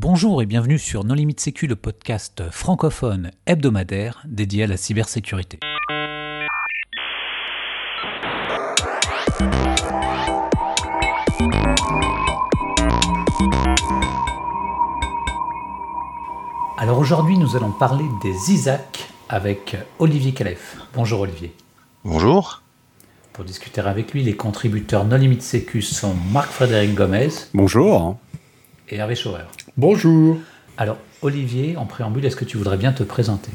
Bonjour et bienvenue sur Non Limite Sécu, le podcast francophone hebdomadaire dédié à la cybersécurité. Alors aujourd'hui, nous allons parler des ISAC avec Olivier Calef. Bonjour Olivier. Bonjour. Pour discuter avec lui, les contributeurs Non Limite Sécu sont Marc-Frédéric Gomez. Bonjour. Et Hervé Chauveur. Bonjour. Alors, Olivier, en préambule, est-ce que tu voudrais bien te présenter?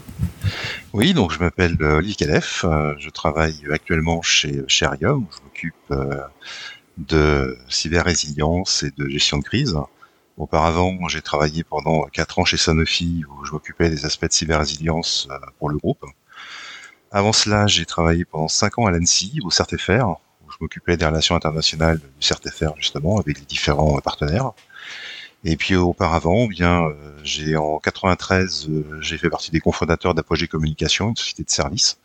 Oui, donc je m'appelle euh, Olivier Calef. Euh, je travaille actuellement chez Sherium. Je m'occupe euh, de cyber-résilience et de gestion de crise. Auparavant, j'ai travaillé pendant quatre ans chez Sanofi où je m'occupais des aspects de cyber-résilience pour le groupe. Avant cela, j'ai travaillé pendant cinq ans à l'ANSI, au CERTFR, où je m'occupais des relations internationales du CERTFR justement, avec les différents partenaires. Et puis auparavant, bien, euh, j'ai en 93, euh, j'ai fait partie des cofondateurs d'Apogée Communication, une société de services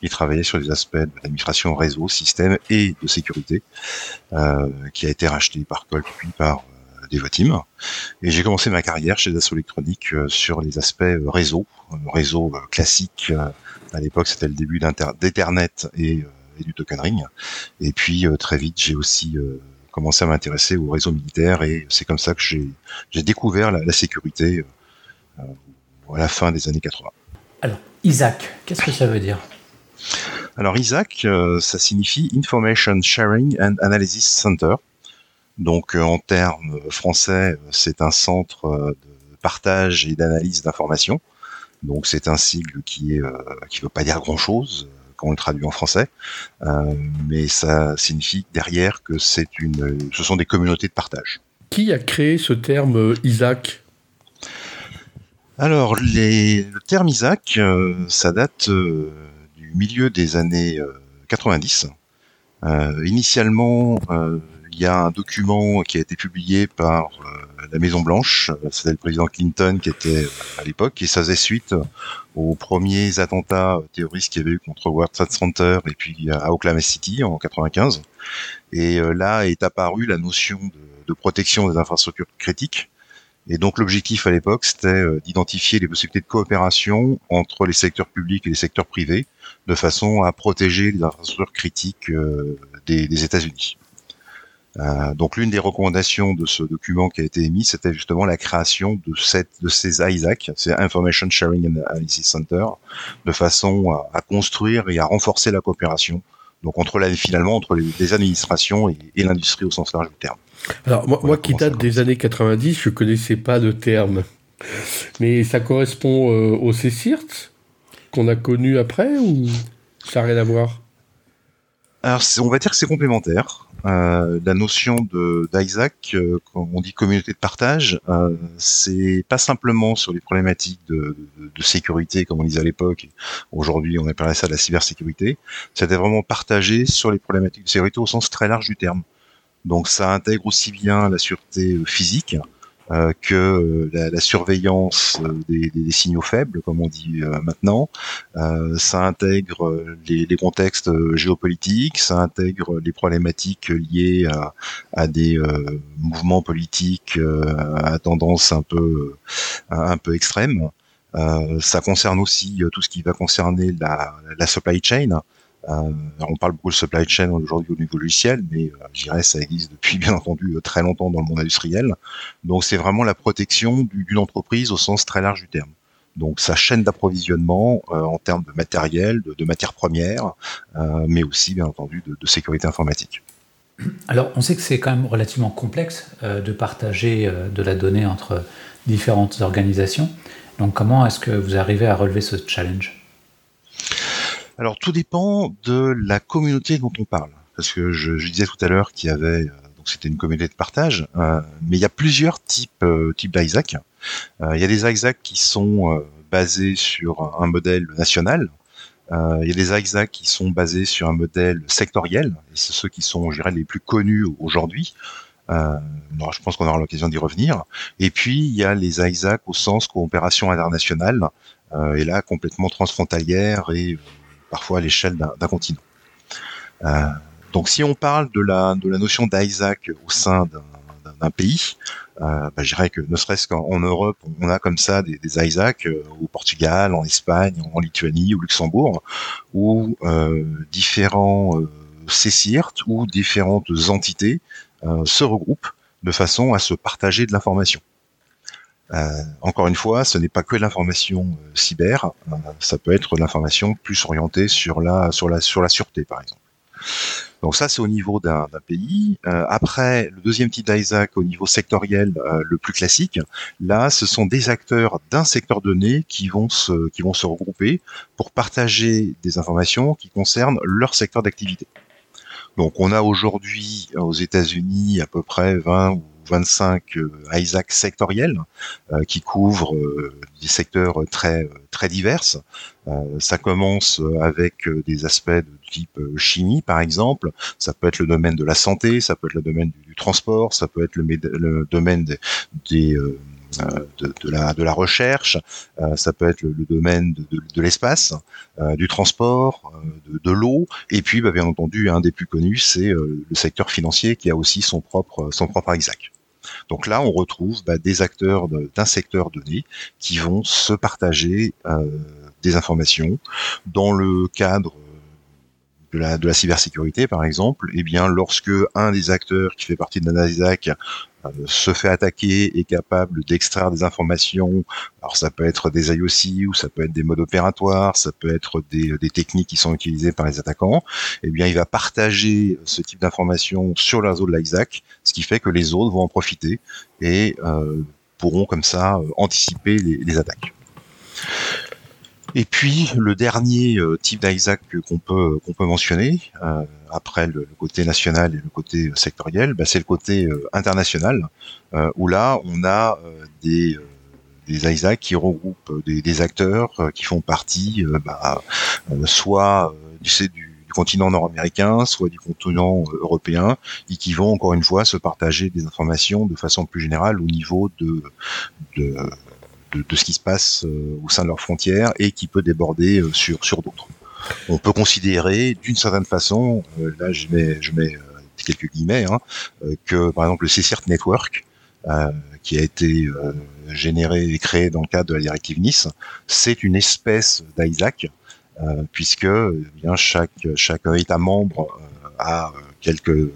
qui travaillait sur des aspects de l'administration réseau, système et de sécurité, euh, qui a été racheté par Colt puis par euh, Devoteam. Et j'ai commencé ma carrière chez Dassault Électronique sur les aspects réseau, réseau classique. à l'époque, c'était le début d'Ethernet et, et, du tokenring. Et puis très vite, j'ai aussi commencé à m'intéresser au réseau militaire et c'est comme ça que j'ai découvert la, sécurité euh, à la fin des années 80. Alors, Isaac, qu'est-ce que ça veut dire? Alors, Isaac, euh, ça signifie Information Sharing and Analysis Center. Donc, euh, en termes français, c'est un centre de partage et d'analyse d'informations. Donc, c'est un sigle qui est qui veut pas dire grand-chose quand on le traduit en français, euh, mais ça signifie derrière que c'est une, ce sont des communautés de partage. Qui a créé ce terme euh, Isaac? Alors, les, le terme Isaac, euh, ça date du milieu des années 90. initialement, il y a un document qui a été publié par la Maison Blanche, c'était le président Clinton qui était à l'époque, et ça faisait suite aux premiers attentats terroristes qu'il y avait eu contre World Trade Center et puis à Oklahoma City en 95. Et euh, là est apparue la notion de, protection des infrastructures critiques. Et donc l'objectif à l'époque, c'était euh, d'identifier les possibilités de coopération entre les secteurs publics et les secteurs privés, de façon à protéger les infrastructures critiques euh, des États-Unis. Euh, donc l'une des recommandations de ce document qui a été émis, c'était justement la création de, cette, de ces ISAC, ces Information Sharing and Analysis Center, de façon à, construire et à renforcer la coopération, donc entre la, finalement entre les, administrations et, l'industrie au sens large du terme. Alors moi, moi qui date des années 90, je connaissais pas de terme, mais ça correspond euh, au CSIRT qu'on a connu après ou ça n'a rien à voir? Alors, on va dire que c'est complémentaire. Euh, la notion de d'Isaac, euh, quand on dit communauté de partage, euh, c'est pas simplement sur les problématiques de, de, sécurité comme on disait à l'époque. Aujourd'hui, on appelle ça de la cybersécurité. C'était vraiment partagé sur les problématiques de sécurité au sens très large du terme. Donc, ça intègre aussi bien la sûreté physique, euh, que euh, la, la, surveillance euh, des, des, signaux faibles, comme on dit maintenant. ça intègre les, les, contextes géopolitiques, ça intègre les problématiques liées à, à des mouvements politiques à tendance un peu un peu extrême. ça concerne aussi tout ce qui va concerner la, la supply chain, euh, on parle beaucoup de supply chain aujourd'hui au niveau logiciel, mais euh, je dirais ça existe depuis bien entendu euh, très longtemps dans le monde industriel. Donc c'est vraiment la protection d'une entreprise au sens très large du terme. Donc sa chaîne d'approvisionnement en termes de matériel, de, matières premières, mais aussi bien entendu de, sécurité informatique. Alors on sait que c'est quand même relativement complexe de partager de la donnée entre différentes organisations. Donc comment est-ce que vous arrivez à relever ce challenge? Alors tout dépend de la communauté dont on parle, parce que je, disais tout à l'heure qu'il y avait euh, donc c'était une communauté de partage, euh, mais il y a plusieurs types euh, types d'Isaac. il y a des Isaac qui sont basés sur un modèle national. il y a des Isaac qui sont basés sur un modèle sectoriel, et c'est ceux qui sont, je dirais, les plus connus aujourd'hui. Euh, je pense qu'on aura l'occasion d'y revenir. Et puis il y a les Isaac au sens coopération internationale, et là complètement transfrontalière et parfois à l'échelle d'un continent. Euh, donc si on parle de la, notion d'Isaac au sein d'un pays. Euh, bah, je dirais que ne serait-ce qu'en Europe, on a comme ça des, des euh, au Portugal, en Espagne, en Lituanie, au Luxembourg, où différents CCIRT ou différentes entités se regroupent de façon à se partager de l'information. Encore une fois, ce n'est pas que l'information cyber, ça peut être l'information plus orientée sur la sur la sur la sûreté, par exemple. Donc ça, c'est au niveau d'un pays. Euh, après, le deuxième type d'ISAC au niveau sectoriel, euh, le plus classique, là, ce sont des acteurs d'un secteur donné qui vont se qui vont se regrouper pour partager des informations qui concernent leur secteur d'activité. Donc on a aujourd'hui aux États-Unis à peu près 20 ou 25 euh, ISAC sectoriels euh, qui couvrent euh, des secteurs très très divers. ça commence avec des aspects de type chimie, par exemple. Ça peut être le domaine de la santé, ça peut être le domaine du, transport, ça peut être le, domaine des, des de, de, la, recherche, ça peut être le, domaine de, l'espace, du transport, de, l'eau, et puis bah, bien entendu un des plus connus c'est le secteur financier qui a aussi son propre son propre. Donc là, on retrouve bah, des acteurs d'un secteur donné qui vont se partager euh, des informations dans le cadre de la, cybersécurité, par exemple, eh bien, lorsque un des acteurs qui fait partie de la NASDAQ euh, se fait attaquer, est capable d'extraire des informations. Alors ça peut être des IOC ou ça peut être des modes opératoires, ça peut être des, des techniques qui sont utilisées par les attaquants. Eh bien, il va partager ce type d'informations sur le réseau de l'ISAC, ce qui fait que les autres vont en profiter et euh, pourront comme ça euh, anticiper les attaques. Et puis le dernier euh, type d'ISAC qu'on peut qu'on peut mentionner euh, après le, côté national et le côté sectoriel, bah, c'est le côté euh, international où là on a des des ISAC qui regroupent des, des acteurs qui font partie bah, soit du, du, continent nord-américain, soit du continent européen, et qui vont encore une fois se partager des informations de façon plus générale au niveau de, de de, ce qui se passe euh, au sein de leurs frontières et qui peut déborder euh, sur, sur d'autres. On peut considérer d'une certaine façon, euh, là je mets, je mets quelques guillemets, hein, que par exemple le CCIRT Network, qui a été généré et créé dans le cadre de la directive Nice, c'est une espèce d'ISAC, puisque eh bien chaque chaque État membre a quelques euh,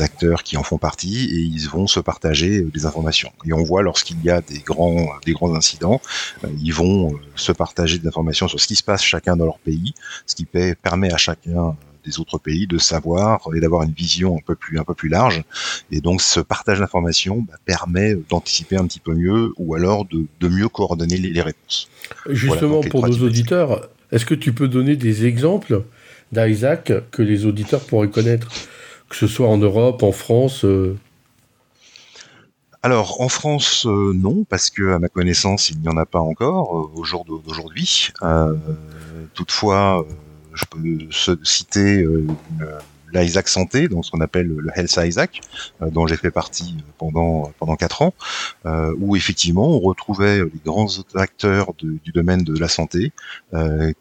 acteurs qui en font partie et ils vont se partager euh, des informations. Et on voit lorsqu'il y a des grands, des grands incidents, euh, ils vont se partager des informations sur ce qui se passe chacun dans leur pays, ce qui permet à chacun des autres pays de savoir et d'avoir une vision un peu plus un peu plus large et donc ce partage d'informations bah, permet d'anticiper un petit peu mieux ou alors de, de mieux coordonner les, réponses. Justement pour nos auditeurs, est-ce que tu peux donner des exemples d'Isaac que les auditeurs pourraient connaître, que ce soit en Europe, en France euh. Alors en France, euh, non, parce que à ma connaissance, il n'y en a pas encore euh, au jour d'aujourd'hui. toutefois, je peux citer l'Isaac Santé, donc ce qu'on appelle le Health Isaac, dont j'ai fait partie pendant pendant quatre ans, où effectivement on retrouvait les grands acteurs du domaine de la santé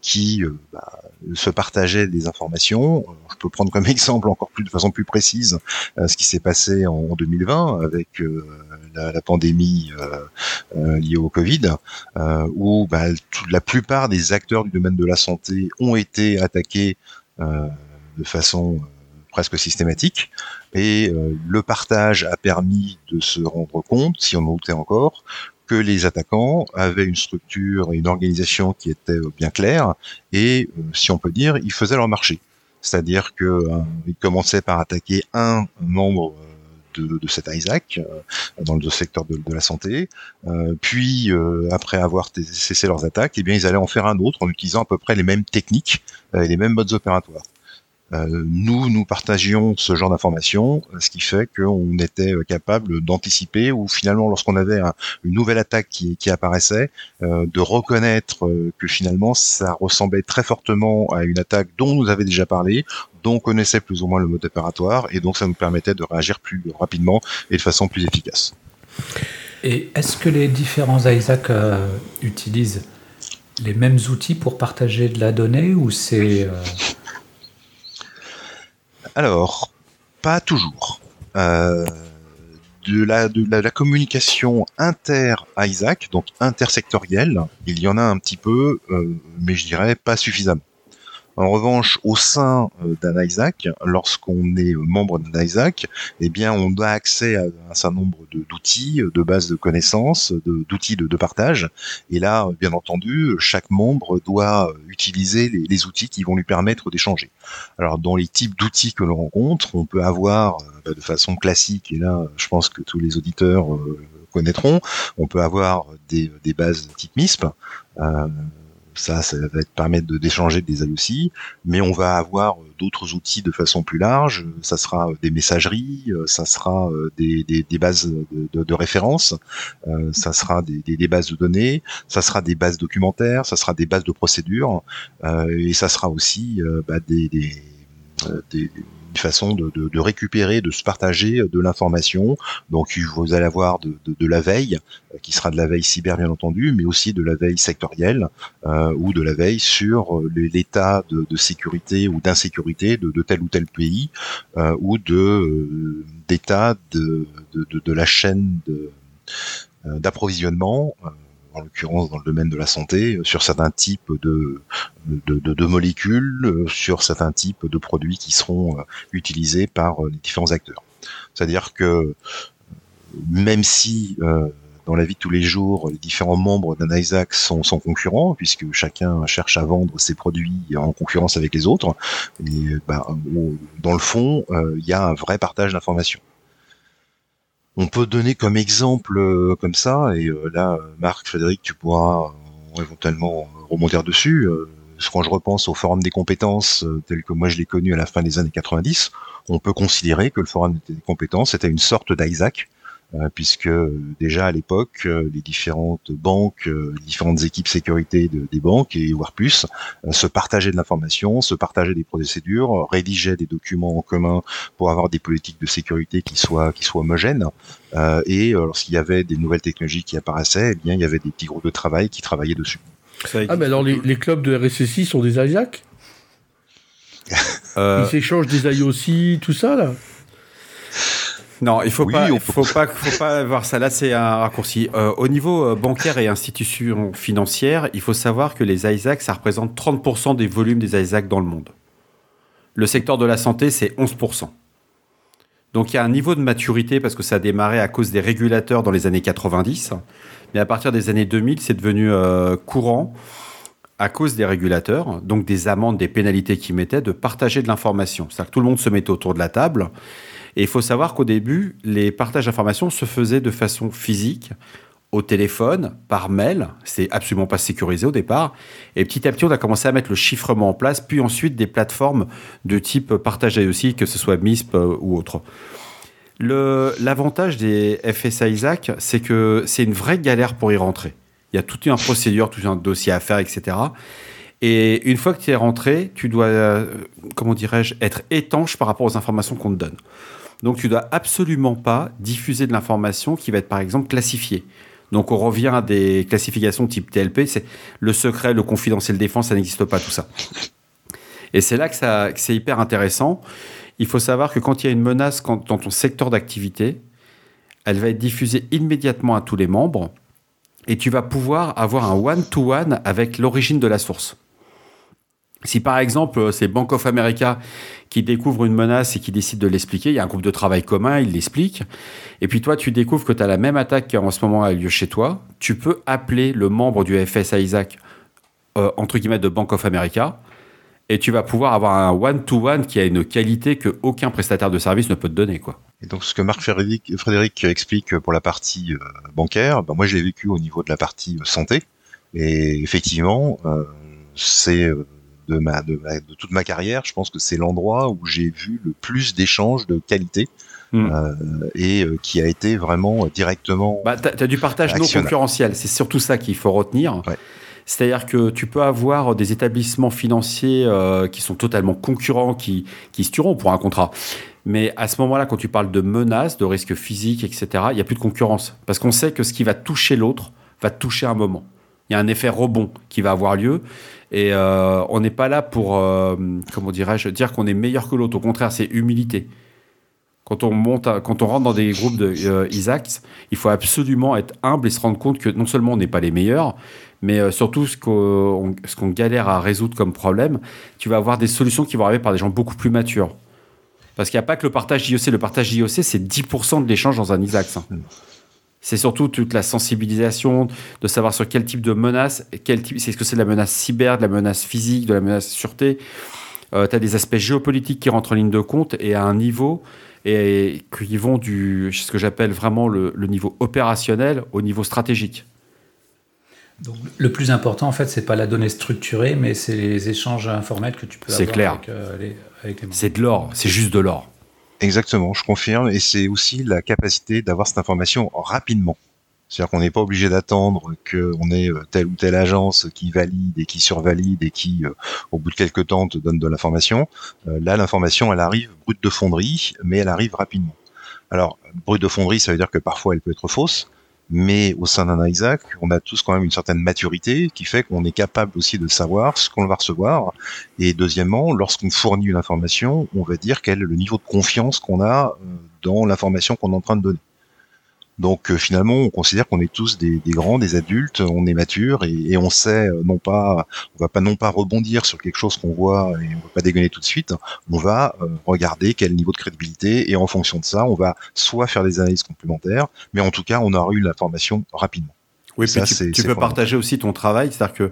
qui bah, se partageaient des informations. Je peux prendre comme exemple encore plus de façon plus précise ce qui s'est passé en 2020 avec la, la, pandémie liée au Covid, où bah, la plupart des acteurs du domaine de la santé ont été attaqués de façon presque systématique. Et euh, le partage a permis de se rendre compte, si on en doutait encore, les attaquants avaient une structure et une organisation qui était euh, bien claire, et euh, si on peut dire, ils faisaient leur marché. C'est-à-dire qu'ils commençaient par attaquer un membre de, cet ISAC dans le secteur de, de la santé. puis, après avoir cessé leurs attaques, eh bien, ils allaient en faire un autre en utilisant à peu près les mêmes techniques et les mêmes modes opératoires. Euh, nous, nous partagions ce genre d'informations, ce qui fait qu'on était capable d'anticiper ou finalement, lorsqu'on avait une nouvelle attaque qui, apparaissait, euh, de reconnaître euh, que finalement, ça ressemblait très fortement à une attaque dont nous avait déjà parlé, dont on connaissait plus ou moins le mode opératoire, et donc ça nous permettait de réagir plus rapidement et de façon plus efficace. Et est-ce que les différents ISAC utilisent les mêmes outils pour partager de la donnée ou c'est alors, pas toujours. Euh, de la, de la, communication inter-Isaac, donc intersectorielle, il y en a un petit peu, mais je dirais pas suffisamment. En revanche, au sein euh, d'un ISAC, lorsqu'on est membre d'un ISAC, eh bien, on a accès à un certain nombre d'outils, de bases de connaissances, d'outils de, de, partage. Et là, bien entendu, chaque membre doit utiliser les, outils qui vont lui permettre d'échanger. Alors, dans les types d'outils que l'on rencontre, on peut avoir euh, bah, de façon classique, et là, je pense que tous les auditeurs euh, connaîtront, on peut avoir des, bases type MISP. Euh, ça, ça va être permettre d'échanger des IOC, mais on va avoir euh, d'autres outils de façon plus large. Ça sera euh, des messageries, euh, ça sera des, bases de, de, référence, ça sera des, bases de données, ça sera des bases documentaires, ça sera des bases de procédures, et ça sera aussi bah, des, une façon de, récupérer, de se partager de l'information. Donc vous allez avoir de, la veille, euh, qui sera de la veille cyber bien entendu, mais aussi de la veille sectorielle euh, ou de la veille sur euh, l'état de, sécurité ou d'insécurité de, tel ou tel pays euh, ou de euh, d'état de, la chaîne d'approvisionnement en l'occurrence dans le domaine de la santé, euh, sur certains types de, molécules, euh, sur certains types de produits qui seront euh, utilisés par les différents acteurs. C'est-à-dire que même si dans la vie de tous les jours, les différents membres d'un ISAC sont, sont, concurrents, puisque chacun cherche à vendre ses produits en concurrence avec les autres. Bah, dans le fond, il y a un vrai partage d'informations. On peut donner comme exemple euh, comme ça, et euh, là, Marc, Frédéric, tu pourras euh, éventuellement remonter dessus. quand je repense au forum des compétences tel que moi je l'ai connu à la fin des années 90, on peut considérer que le forum des compétences était une sorte d'Isaac puisque déjà à l'époque, euh, les différentes banques, euh, les différentes équipes sécurité des banques et voire plus se partageaient de l'information, se partageaient des procédures, rédigeaient des documents en commun pour avoir des politiques de sécurité qui soient qui soient homogènes. et lorsqu'il y avait des nouvelles technologies qui apparaissaient, eh bien il y avait des petits groupes de travail qui travaillaient dessus. Ah mais alors les, clubs de RSSI sont des IAC Ils s'échangent des IOC, tout ça là? Non, il faut pas, faut pas, faut pas voir ça. Là, c'est un raccourci. Euh, au niveau euh, bancaire et institutions financières, il faut savoir que les ISAC, ça représente 30% des volumes des ISAC dans le monde. Le secteur de la santé, c'est 11%. Donc il y a un niveau de maturité parce que ça a démarré à cause des régulateurs dans les années 90, mais à partir des années 2000, c'est devenu euh, courant à cause des régulateurs, donc des amendes, des pénalités qu'ils mettaient, de partager de l'information. C'est-à-dire que tout le monde se mettait autour de la table et il faut savoir qu'au début, les partages d'informations se faisaient de façon physique, au téléphone, par mail. C'est absolument pas sécurisé au départ. Et petit à petit, on a commencé à mettre le chiffrement en place, puis ensuite des plateformes de type partagé aussi, que ce soit MISP euh, ou autre. L'avantage des FSA Isaac, c'est que c'est une vraie galère pour y rentrer. Il y a toute une procédure, tout un dossier à faire, etc. Et une fois que tu es rentré, tu dois, euh, comment dirais-je, être étanche par rapport aux informations qu'on te donne. Donc tu dois absolument pas diffuser de l'information qui va être par exemple classifiée. Donc on revient à des classifications type TLP, c'est le secret, le confidentiel défense, ça n'existe pas tout ça. Et c'est là que, c'est hyper intéressant. Il faut savoir que quand il y a une menace dans ton secteur d'activité, elle va être diffusée immédiatement à tous les membres et tu vas pouvoir avoir un one-to-one -one avec l'origine de la source. Si par exemple euh, c'est Bank of America qui découvre une menace et qui décide de l'expliquer, il y a un groupe de travail commun, il l'explique, et puis toi tu découvres que tu as la même attaque qui en ce moment a lieu chez toi, tu peux appeler le membre du FS Isaac, euh, entre guillemets, de Bank of America, et tu vas pouvoir avoir un one-to-one qui a une qualité que aucun prestataire de service ne peut te donner. Et donc ce que Marc Frédéric, explique pour la partie euh, bancaire, ben moi je l'ai vécu au niveau de la partie santé, et effectivement, c'est de, ma, de, toute ma carrière, je pense que c'est l'endroit où j'ai vu le plus d'échanges de qualité. Hmm. Euh, et euh, qui a été vraiment directement. Bah, tu as, du partage non concurrentiel, c'est surtout ça qu'il faut retenir. C'est-à-dire que tu peux avoir des établissements financiers euh, qui sont totalement concurrents, qui, qui se tueront pour un contrat. Mais à ce moment-là, quand tu parles de menaces, de risques physiques, etc., il n'y a plus de concurrence. Parce qu'on sait que ce qui va toucher l'autre va toucher un moment. Il y a un effet rebond qui va avoir lieu. Et euh, on n'est pas là pour, euh, comment dirais-je, dire qu'on est meilleur que l'autre. Au contraire, c'est humilité. Quand on monte, quand on rentre dans des groupes de euh, il faut absolument être humble et se rendre compte que non seulement on n'est pas les meilleurs, mais euh, surtout ce qu'on galère à résoudre comme problème, tu vas avoir des solutions qui vont arriver par des gens beaucoup plus matures. Parce qu'il n'y a pas que le partage IOC. Le partage IOC, c'est 10% de l'échange dans un Isaacs. C'est surtout toute la sensibilisation, de savoir sur quel type de menace, quel type, est-ce que c'est de la menace cyber, de la menace physique, de la menace sûreté. Euh, tu as des aspects géopolitiques qui rentrent en ligne de compte et à un niveau et qui vont du ce que j'appelle vraiment le, niveau opérationnel au niveau stratégique. Donc, le plus important, en fait, c'est pas la donnée structurée, mais c'est les échanges informels que tu peux avoir clair. avec, euh, les C'est de l'or, c'est juste de l'or. Exactement, je confirme, et c'est aussi la capacité d'avoir cette information rapidement. C'est-à-dire qu'on n'est pas obligé d'attendre qu'on ait euh, telle ou telle agence qui valide et qui survalide et qui, euh, au bout de quelques temps, te donne de l'information. Euh, là, l'information, elle arrive brute de fonderie, mais elle arrive rapidement. Alors, brute de fonderie, ça veut dire que parfois elle peut être fausse, mais au sein d'un Isaac, on a tous quand même une certaine maturité qui fait qu'on est capable aussi de savoir ce qu'on va recevoir. Et deuxièmement, lorsqu'on fournit une information, on va dire quel est le niveau de confiance qu'on a dans l'information qu'on est en train de donner. Donc euh, finalement, on considère qu'on est tous des, grands, des adultes, on est mature et, on sait euh, non pas, on va pas non pas rebondir sur quelque chose qu'on voit et on va pas dégainer tout de suite. On va euh, regarder quel niveau de crédibilité et en fonction de ça, on va soit faire des analyses complémentaires, mais en tout cas, on aura eu l'information rapidement. Oui, ça, tu, peux partager aussi ton travail, c'est-à-dire que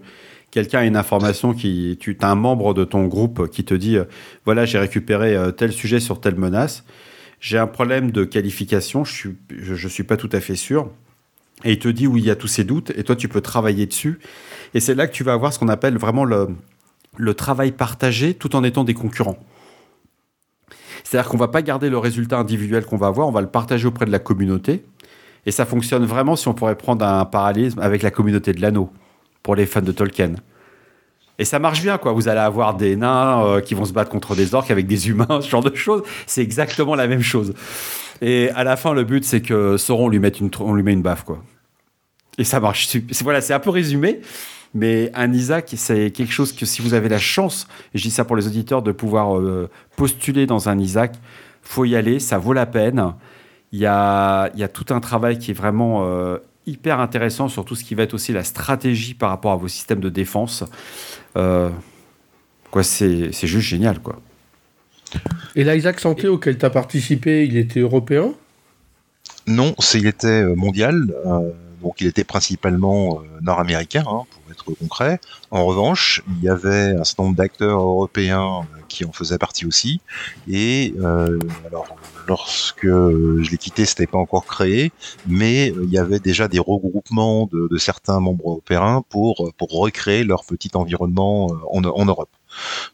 quelqu'un a une information qui, tu as un membre de ton groupe qui te dit, voilà, j'ai récupéré tel sujet sur telle menace j'ai un problème de qualification, je suis, je, suis pas tout à fait sûr. Et il te dit où il y a tous ces doutes, et toi tu peux travailler dessus. Et c'est là que tu vas avoir ce qu'on appelle vraiment le, travail partagé tout en étant des concurrents. C'est-à-dire qu'on va pas garder le résultat individuel qu'on va avoir, on va le partager auprès de la communauté. Et ça fonctionne vraiment si on pourrait prendre un parallélisme avec la communauté de l'anneau, pour les fans de Tolkien. Et ça marche bien, quoi. Vous allez avoir des nains euh, qui vont se battre contre des orques avec des humains, ce genre de choses. C'est exactement la même chose. Et à la fin, le but, c'est que Sauron lui mette une, on lui met une baffe, quoi. Et ça marche. Voilà, c'est un peu résumé. Mais un Isaac, c'est quelque chose que si vous avez la chance, et je dis ça pour les auditeurs, de pouvoir euh, postuler dans un Isaac, faut y aller, ça vaut la peine. Il y a, y a tout un travail qui est vraiment euh, hyper intéressant sur tout ce qui va être aussi la stratégie par rapport à vos systèmes de défense. Euh, quoi, c'est juste génial, quoi. Et l'Isaac Santé auquel tu as participé, il était européen? Non, il était euh, mondial. Euh, donc il était principalement nord-américain, hein, pour être concret. En revanche, il y avait un certain nombre d'acteurs européens qui en faisaient partie aussi. Et alors, lorsque je l'ai quitté, c'était pas encore créé, mais il y avait déjà des regroupements de, certains membres européens pour recréer leur petit environnement en, en Europe.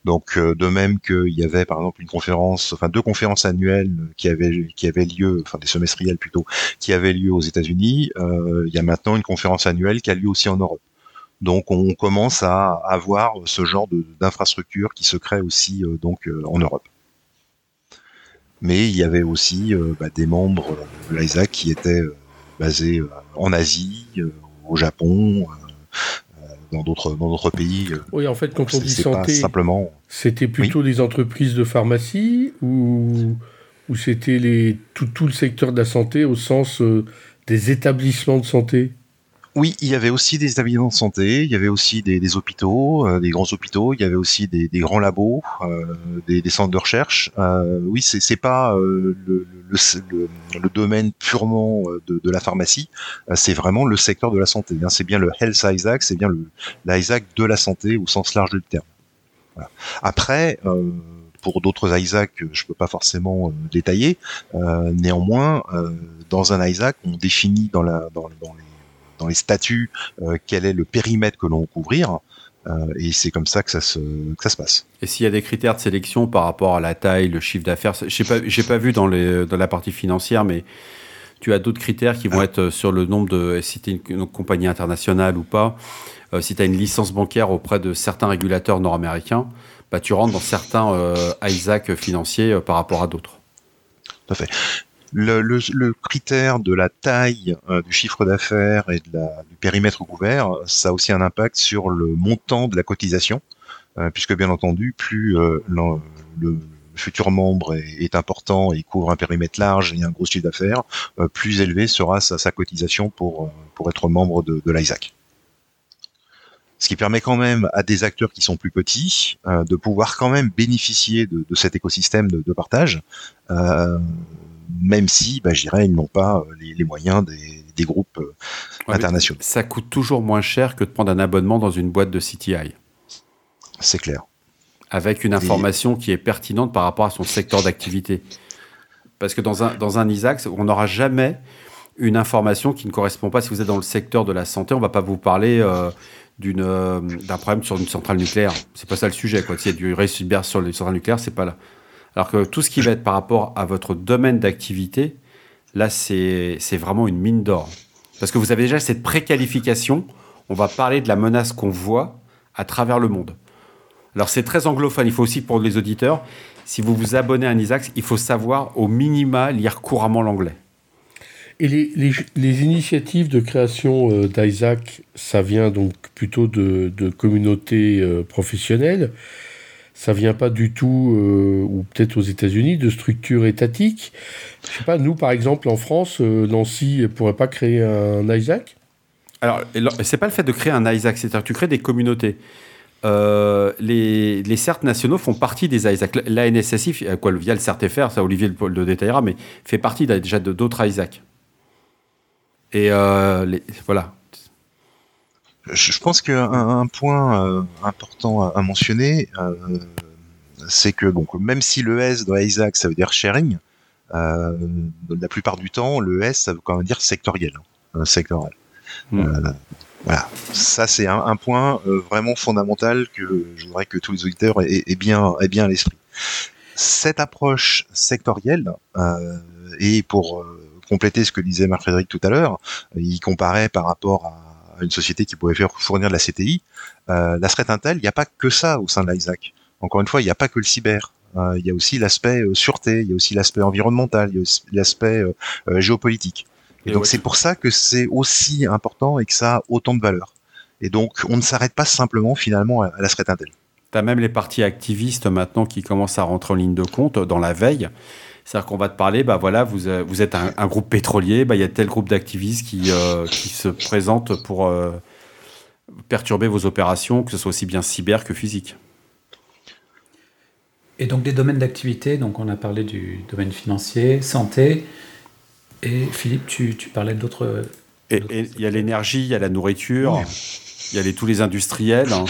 Donc de même qu'il y avait par exemple une conférence, enfin deux conférences annuelles qui avaient lieu, enfin des semestrielles plutôt, qui avaient lieu aux États-Unis, euh, il y a maintenant une conférence annuelle qui a lieu aussi en Europe. Donc on commence à avoir ce genre d'infrastructure qui se crée aussi euh, donc euh, en Europe. Mais il y avait aussi euh, bah, des membres de l'ISAC qui étaient basés en Asie, au Japon, dans d'autres dans d'autres pays. Oui, en fait, quand on dit santé, simplement... c'était plutôt des entreprises de pharmacie ou, ou c'était les tout, tout, le secteur de la santé au sens des établissements de santé? Oui, il y avait aussi des établissements de santé, il y avait aussi des, hôpitaux, euh, des grands hôpitaux, il y avait aussi des, grands labos, euh, des, centres de recherche. Euh, oui, c'est c'est pas le, le, domaine purement de, la pharmacie, c'est vraiment le secteur de la santé. Hein. C'est bien le Health Isaac, c'est bien le l'Isaac de la santé au sens large du terme. Après pour d'autres Isaac, je peux pas forcément détailler. néanmoins, dans un Isaac, on définit dans, la, dans, dans les dans les statuts euh, quel est le périmètre que l'on va couvrir. Euh, et c'est comme ça que ça se, que ça se passe. Et s'il y a des critères de sélection par rapport à la taille, le chiffre d'affaires, je n'ai pas, j'ai pas vu dans, les, dans la partie financière, mais tu as d'autres critères qui vont ah. être sur le nombre de si tu es une, compagnie internationale ou pas, euh, si tu as une licence bancaire auprès de certains régulateurs nord-américains, bah, tu rentres dans certains euh, ISAC financiers par rapport à d'autres. Tout à fait le, le, critère de la taille euh, du chiffre d'affaires et de la, du périmètre couvert, ça a aussi un impact sur le montant de la cotisation, euh, puisque bien entendu, plus euh, le, futur membre est, important et couvre un périmètre large et un gros chiffre d'affaires, plus élevé sera sa, cotisation pour, pour être membre de, l'ISAC ce qui permet quand même à des acteurs qui sont plus petits de pouvoir quand même bénéficier de, cet écosystème de, partage, même si, bah, ils n'ont pas euh, les, moyens des, groupes internationaux. Ça coûte toujours moins cher que de prendre un abonnement dans une boîte de CTI. C'est clair. Avec une information qui est pertinente par rapport à son secteur d'activité. Parce que dans un, dans un ISAC, on n'aura jamais une information qui ne correspond pas. Si vous êtes dans le secteur de la santé, on ne va pas vous parler euh, d'un problème sur une centrale nucléaire. C'est pas ça le sujet. Quoi. S'il y a du cyber sur les centrales nucléaires, c'est pas là. Alors que tout ce qui va être par rapport à votre domaine d'activité, là, c'est vraiment une mine d'or. Parce que vous avez déjà cette préqualification. On va parler de la menace qu'on voit à travers le monde. Alors c'est très anglophone. Il faut aussi pour les auditeurs, si vous vous abonnez à un ISAX, il faut savoir au minima lire couramment l'anglais. Et les, initiatives de création euh, d'Isaac, ça vient donc plutôt de, communautés euh, professionnelles. Ça vient pas du tout, euh, ou peut-être aux États-Unis, de structures étatiques. Je sais pas, nous par exemple en France, Nancy ne pourrait pas créer un Isaac? Alors, c'est pas le fait de créer un Isaac, c'est-à-dire que tu crées des communautés. les, les CERT nationaux font partie des ISAC. La NSSI, quoi, via le CERT-FR, ça Olivier le, le détaillera, mais fait partie déjà d'autres ISAC. Et euh, voilà. Je pense qu'un un point euh, important à, mentionner, euh, c'est que bon, même si le S dans Isaac ça veut dire sharing, la plupart du temps le S ça veut quand même dire sectoriel, hein, sectoriel. Hmm. voilà, ça c'est un, point vraiment fondamental que je voudrais que tous les auditeurs aient, bien, aient bien à l'esprit. Cette approche sectorielle et pour compléter ce que disait Marc-Frédéric tout à l'heure, il comparait par rapport à une société qui pouvait faire fournir de la CTI. Euh, la threat intel, il n'y a pas que ça au sein de l'ISAC. Encore une fois, il n'y a pas que le cyber. Euh, il y a aussi l'aspect euh, sûreté, il y a aussi l'aspect environnemental, il y a aussi l'aspect euh, géopolitique. Et, donc c'est pour ça que c'est aussi important et que ça a autant de valeur. Et donc on ne s'arrête pas simplement finalement à, la threat intel. Tu as même les partis activistes maintenant qui commencent à rentrer en ligne de compte dans la veille. C'est-à-dire qu'on va te parler, bah voilà, vous, euh, vous êtes un, groupe pétrolier, bah il y a tel groupe d'activistes qui, euh, qui se présentent pour euh, perturber vos opérations, que ce soit aussi bien cyber que physique. Et donc des domaines d'activité, donc on a parlé du domaine financier, santé, et Philippe, tu, tu parlais d'autres... Et il y a l'énergie, il y a la nourriture, il y a les, tous les industriels. Hein.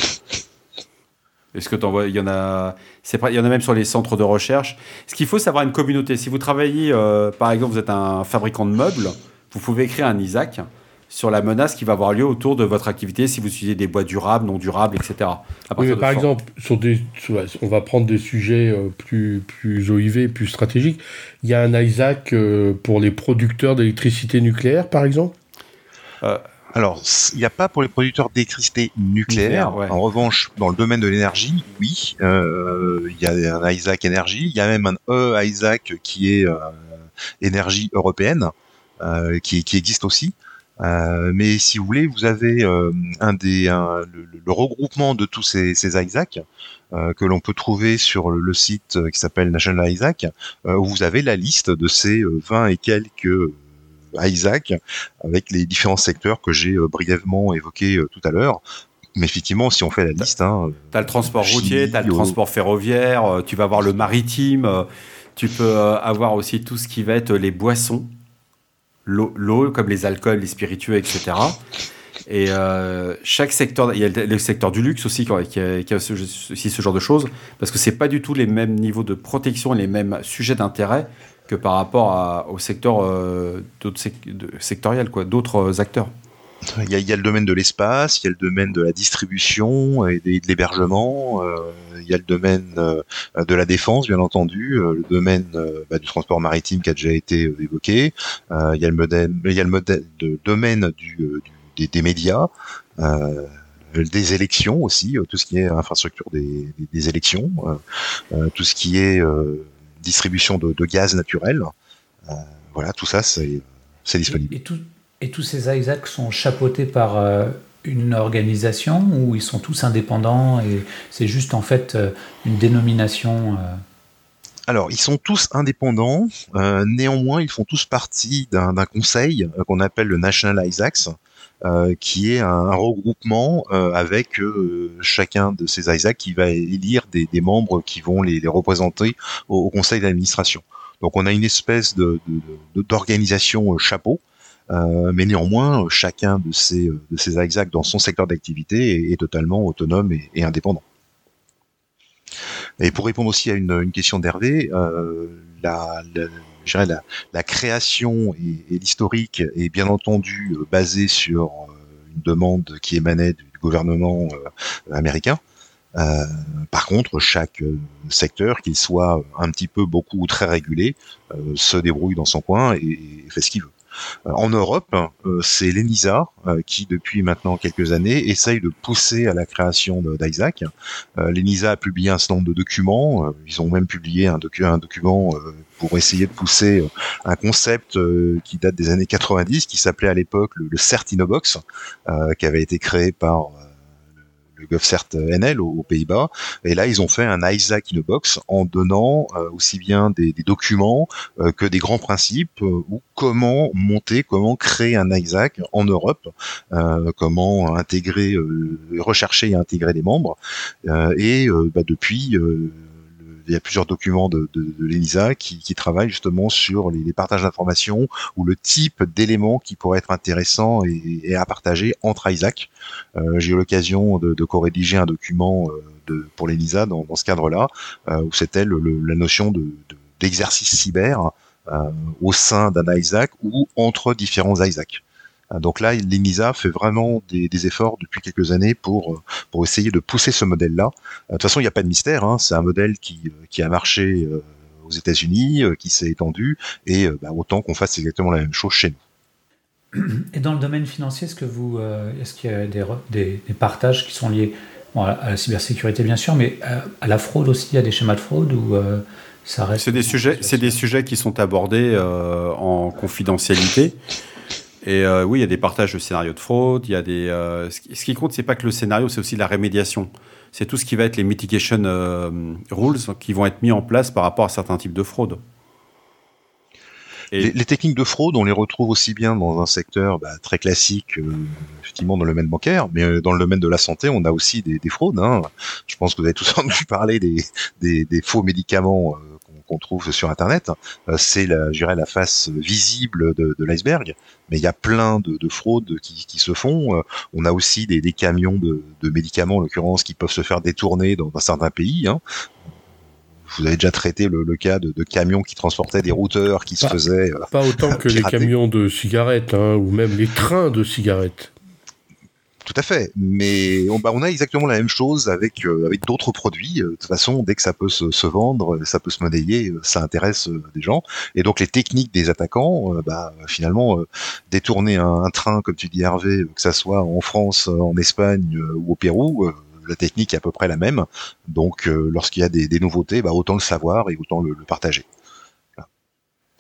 Est-ce que tu vois, il y en a, c'est il y en a même sur les centres de recherche. Ce qu'il faut, c'est avoir une communauté. Si vous travaillez, euh, par exemple, vous êtes un fabricant de meubles, vous pouvez écrire un ISAC sur la menace qui va avoir lieu autour de votre activité, si vous utilisez des bois durables, non durables, etc. par exemple, sur des, on va prendre des sujets euh, plus, plus OIV, plus stratégiques. Il y a un ISAC euh, pour les producteurs d'électricité nucléaire, par exemple? Alors, il n'y a pas pour les producteurs d'électricité nucléaire. En revanche, dans le domaine de l'énergie, oui, euh, il y a un ISAC énergie. Il y a même un E ISAC qui est euh, énergie européenne, euh, qui, existe aussi. mais si vous voulez, vous avez un des le, regroupement de tous ces, ces ISAC que l'on peut trouver sur le, site qui s'appelle National ISAC, où vous avez la liste de ces 20 et quelques Isaac, avec les différents secteurs que j'ai euh, brièvement évoqués euh, tout à l'heure. Mais effectivement, si on fait la liste... Hein, tu as le transport routier, tu as le transport ferroviaire, euh, tu vas avoir le maritime, tu peux avoir aussi tout ce qui va être les boissons, l'eau comme les alcools, les spiritueux, etc. Et chaque secteur, il y a le secteur du luxe aussi qui a, aussi ce genre de choses, parce que c'est pas du tout les mêmes niveaux de protection, les mêmes sujets d'intérêt que par rapport au secteur euh, sectoriel, quoi, d'autres acteurs. Il y, a, le domaine de l'espace, il y a le domaine de la distribution et de, l'hébergement, euh, il y a le domaine euh, de la défense, bien entendu, le domaine bah, du transport maritime qui a déjà été évoqué, il y a le modèle, il y a le modèle de domaine du, des, médias. des élections aussi, tout ce qui est infrastructure des, des élections, tout ce qui est distribution de, gaz naturel. Euh, voilà, tout ça, c'est disponible. Et, tous ces ISAC sont chapeautés par euh, une organisation ou ils sont tous indépendants et c'est juste en fait euh, une dénomination alors, ils sont tous indépendants. Euh, néanmoins, ils font tous partie d'un conseil euh, qu'on appelle le National ISACs, euh, qui est un, regroupement avec chacun de ces ISAC qui va élire des, membres qui vont les, représenter au, conseil d'administration. Donc, on a une espèce de d'organisation chapeau. mais néanmoins, chacun de ces, de ces ISAC dans son secteur d'activité est, totalement autonome et indépendant. Et pour répondre aussi à une, question d'Hervé, euh, la, la, création et, l'historique est bien entendu euh, basé sur euh, une demande qui émanait du gouvernement américain. par contre, chaque secteur, qu'il soit un petit peu, beaucoup ou très régulé, se débrouille dans son coin et fait ce qu'il veut. Euh, en Europe, euh, c'est l'ENISA euh, qui, depuis maintenant quelques années, essaye de pousser à la création d'ISAC. L'ENISA a publié un certain nombre de documents. Ils ont même publié un, document pour essayer de pousser un concept qui date des années 90, qui s'appelait à l'époque le Certinobox, qui avait été créé par GovCert NL aux, Pays-Bas. Et là, ils ont fait un ISAC in a box en donnant euh, aussi bien des, documents euh, que des grands principes euh, ou comment monter, comment créer un ISAC en Europe, comment intégrer, rechercher et intégrer des membres. et bah, depuis il y a plusieurs documents de, de, l'ENISA qui, travaillent justement sur les, partages d'informations ou le type d'éléments qui pourraient être intéressants et, à partager entre ISAC. Euh, J'ai eu l'occasion de, de co-rédiger un document euh, pour l'ENISA dans, ce cadre-là, euh, où c'était la notion d'exercice cyber au sein d'un ISAC ou entre différents ISAC. Euh, donc là, l'ENISA fait vraiment des, efforts depuis quelques années pour, euh, pour essayer de pousser ce modèle-là. Euh, de toute façon, il n'y a pas de mystère, hein, c'est un modèle qui, qui a marché aux États-Unis, qui s'est étendu, et bah, autant qu'on fasse exactement la même chose chez nous. Et dans le domaine financier, est-ce que vous, est-ce qu'il y a des, des, partages qui sont liés à la cybersécurité bien sûr, mais à, la fraude aussi, il y a des schémas de fraude ou ça reste C'est des sujets, c'est des sujets qui sont abordés en confidentialité. Et euh, oui, il y a des partages de scénarios de fraude. Il y a des. Euh, ce, qui, compte, c'est pas que le scénario, c'est aussi la rémédiation. C'est tout ce qui va être les mitigation euh, rules qui vont être mis en place par rapport à certains types de fraude. Les, techniques de fraude, on les retrouve aussi bien dans un secteur bah, très classique, effectivement dans le domaine bancaire, mais dans le domaine de la santé, on a aussi des, fraudes. Hein. Je pense que vous avez tous entendu parler des faux médicaments qu'on trouve sur Internet, euh, c'est la, la face visible de, l'iceberg. Mais il y a plein de, fraudes qui, se font. Euh, on a aussi des, camions de, médicaments, en l'occurrence, qui peuvent se faire détourner dans, certains pays. Hein. Vous avez déjà traité le, cas de, camions qui transportaient des routeurs qui se faisaient. Euh, pas autant que les camions de cigarettes, hein, ou même les trains de cigarettes. Tout à fait, mais on, bah, on a exactement la même chose avec euh, d'autres produits. Euh, de toute façon, dès que ça peut se, vendre, ça peut se monnayer, euh, ça intéresse des gens. Et donc les techniques des attaquants, bah, finalement, détourner un, train, comme tu dis Hervé, que ça soit en France, en Espagne ou au Pérou, la technique est à peu près la même. Donc lorsqu'il y a des, des nouveautés, bah, autant le savoir et autant le partager.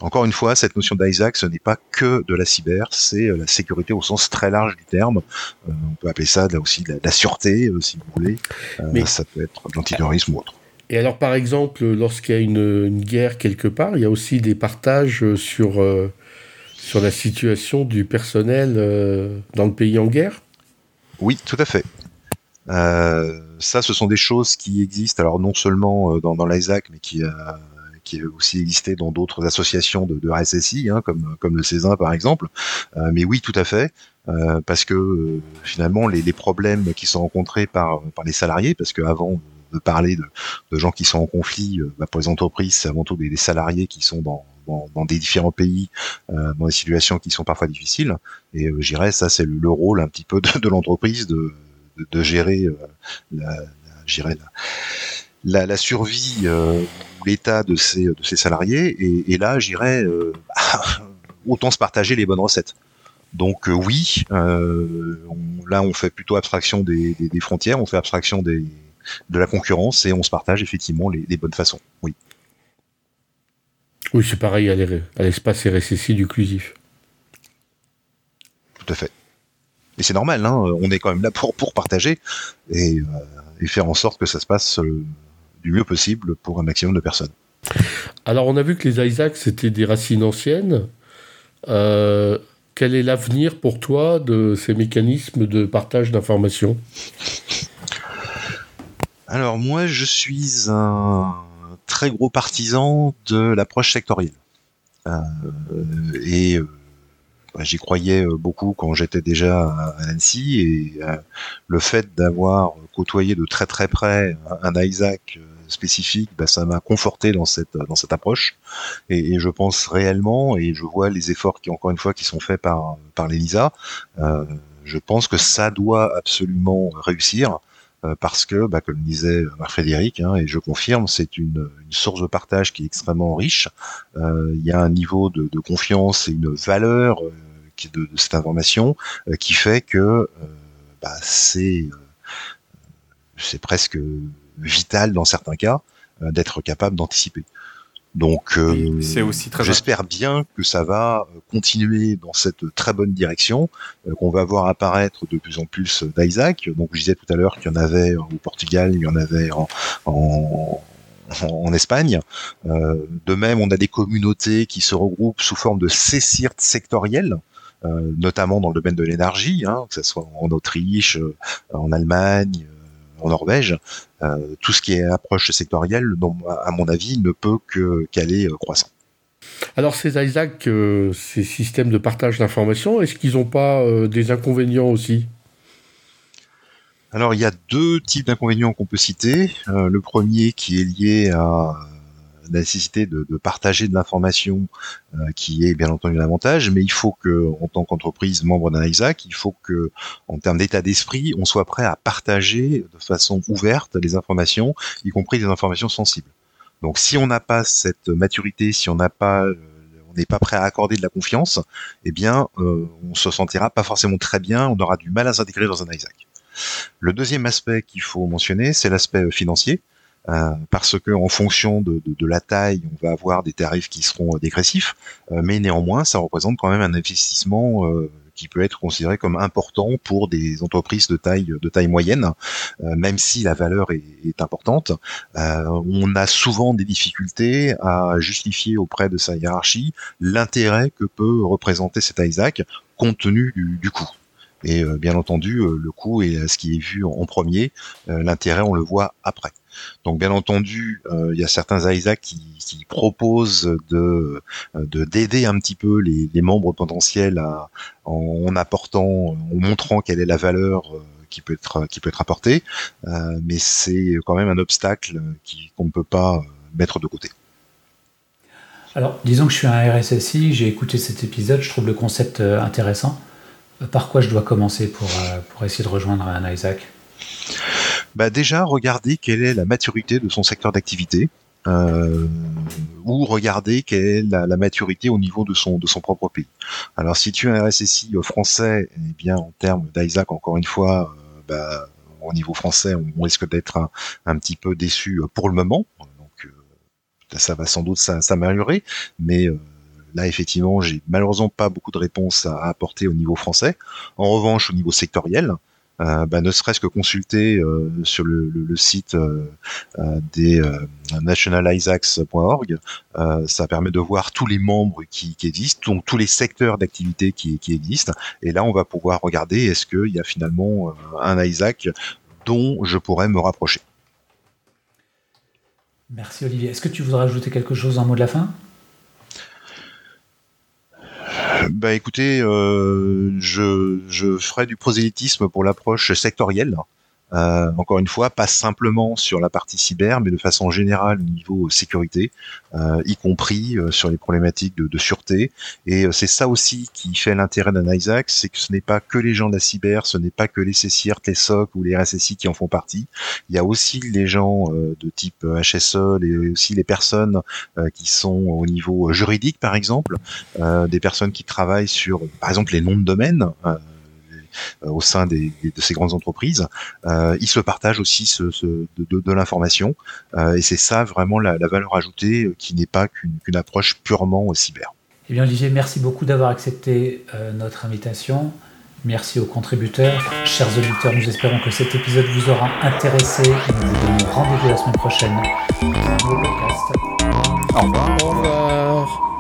Encore une fois, cette notion d'ISAC, ce n'est pas que de la cyber, c'est euh, la sécurité au sens très large du terme. Euh, on peut appeler ça là aussi de la, sûreté, euh, si vous voulez. Mais ça peut être de l'antiterrorisme ou autre. Et alors, par exemple, lorsqu'il y a une, guerre quelque part, il y a aussi des partages sur, sur la situation du personnel dans le pays en guerre? Oui, tout à fait. ça, ce sont des choses qui existent, alors non seulement dans, dans l'ISAC, mais qui, qui a aussi existé dans d'autres associations de, RSSI, hein, comme, comme le Césin par exemple. Euh, mais oui, tout à fait. Euh, parce que euh, finalement les, problèmes qui sont rencontrés par, par les salariés, parce qu'avant de parler de, gens qui sont en conflit, bah, pour les entreprises, c'est avant tout des, salariés qui sont dans, dans, des différents pays, euh, dans des situations qui sont parfois difficiles. Et euh, j'irais, ça c'est le, rôle un petit peu de, l'entreprise de, de, gérer la, la, la, survie euh, l'état de ses, de ses salariés. Et, et là, j'irais euh, autant se partager les bonnes recettes. Donc euh, oui, euh, là on fait plutôt abstraction des, des, frontières, on fait abstraction des, de la concurrence et on se partage effectivement les, les bonnes façons. Oui. Oui, c'est pareil à l'espace RSSI du clusif. Tout à fait. Et c'est normal, hein, on est quand même là pour, pour partager et, et faire en sorte que ça se passe du mieux possible pour un maximum de personnes. Alors, on a vu que les Isaacs, c'était des racines anciennes. Euh, quel est l'avenir pour toi de ces mécanismes de partage d'informations? Alors, moi, je suis un très gros partisan de l'approche sectorielle. Euh, et euh, bah, j'y croyais beaucoup quand j'étais déjà à Annecy et le fait d'avoir côtoyé de très très près un Isaac spécifique, bah, ça m'a conforté dans cette dans cette approche. Et, je pense réellement, et je vois les efforts qui encore une fois qui sont faits par par l'ELISA, euh, je pense que ça doit absolument réussir euh, parce que, bah, comme disait Marc Frédéric, hein, et je confirme, c'est une, source de partage qui est extrêmement riche. Euh, il y a un niveau de, confiance et une valeur de, cette information qui fait que bah, c'est presque vital dans certains cas euh, d'être capable d'anticiper. Donc, euh, c'est aussi très. J'espère bien que ça va euh, continuer dans cette très bonne direction, qu'on va voir apparaître de plus en plus d'Isaac. Donc, je disais tout à l'heure qu'il y en avait au Portugal, il y en avait en, en, en Espagne. Euh, de même, on a des communautés qui se regroupent sous forme de CECIRT sectoriels. Euh, notamment dans le domaine de l'énergie, hein, que ce soit en Autriche, en Allemagne, en Norvège, euh, tout ce qui est approche sectorielle, à mon avis, ne peut qu'aller euh, croissant. Alors ces Isaac, euh, ces systèmes de partage d'informations, est-ce qu'ils n'ont pas des inconvénients aussi? Alors il y a deux types d'inconvénients qu'on peut citer. le premier qui est lié à nécessité de, partager de l'information euh, qui est bien entendu l'avantage, mais il faut que, en tant qu'entreprise membre d'un ISAC, il faut que, en termes d'état d'esprit, on soit prêt à partager de façon ouverte les informations, y compris des informations sensibles. Donc, si on n'a pas cette maturité, si on n'a pas euh, n'est pas prêt à accorder de la confiance, eh bien, euh, on se sentira pas forcément très bien, on aura du mal à s'intégrer dans un ISAC. Le deuxième aspect qu'il faut mentionner, c'est l'aspect financier. Euh, parce que en fonction de, la taille, on va avoir des tarifs qui seront dégressifs, euh, mais néanmoins, ça représente quand même un investissement euh, qui peut être considéré comme important pour des entreprises de taille de taille moyenne, même si la valeur est, importante. on a souvent des difficultés à justifier auprès de sa hiérarchie l'intérêt que peut représenter cet ISAC compte tenu du coût. Et bien entendu, le coût est ce qui est vu en premier. L'intérêt, on le voit après. Donc bien entendu, euh, il y a certains Isaac qui, proposent de d'aider un petit peu les, membres potentiels en, apportant, en montrant quelle est la valeur euh, qui peut être qui peut être apportée, euh, mais c'est quand même un obstacle qu'on ne peut pas mettre de côté. Alors, disons que je suis un RSSI, j'ai écouté cet épisode, je trouve le concept intéressant. Par quoi je dois commencer pour, pour essayer de rejoindre un Isaac? Bah déjà regarder quelle est la maturité de son secteur d'activité. Euh, ou regarder quelle est la, maturité au niveau de son de son propre pays. Alors si tu es un RSSI français, eh bien en termes d'Isaac encore une fois, euh, bah, au niveau français, on risque d'être un, petit peu déçu pour le moment. Donc euh, ça va sans doute s'améliorer, mais euh, là effectivement j'ai malheureusement pas beaucoup de réponses à apporter au niveau français. En revanche au niveau sectoriel, euh, bah, ne serait-ce que consulter euh, sur le, site euh, des nationalisaacs.org, ça permet de voir tous les membres qui, existent, tous les secteurs d'activité qui, existent. Et là, on va pouvoir regarder est-ce qu'il y a finalement un ISAC dont je pourrais me rapprocher. Merci Olivier. Est-ce que tu voudrais ajouter quelque chose en mot de la fin? Bah écoutez, euh, je, je ferai du prosélytisme pour l'approche sectorielle. Euh, encore une fois, pas simplement sur la partie cyber, mais de façon générale au niveau sécurité, euh, y compris euh, sur les problématiques de, de sûreté. Et euh, c'est ça aussi qui fait l'intérêt d'un ISAC, c'est que ce n'est pas que les gens de la cyber, ce n'est pas que les CCIRT, les SOC ou les RSSI qui en font partie. Il y a aussi les gens euh, de type HSE, et aussi les personnes qui sont au niveau juridique, par exemple, des personnes qui travaillent sur, par exemple, les noms de domaine. Euh, au sein des, de ces grandes entreprises, euh, ils se partagent aussi ce, de, de, l'information. Euh, et c'est ça vraiment la, valeur ajoutée qui n'est pas qu'une approche purement cyber. Eh bien Olivier, merci beaucoup d'avoir accepté notre invitation. Merci aux contributeurs. Chers auditeurs, nous espérons que cet épisode vous aura intéressé. Nous vous donnons rendez-vous la semaine prochaine pour un nouveau podcast. Au revoir. Au revoir.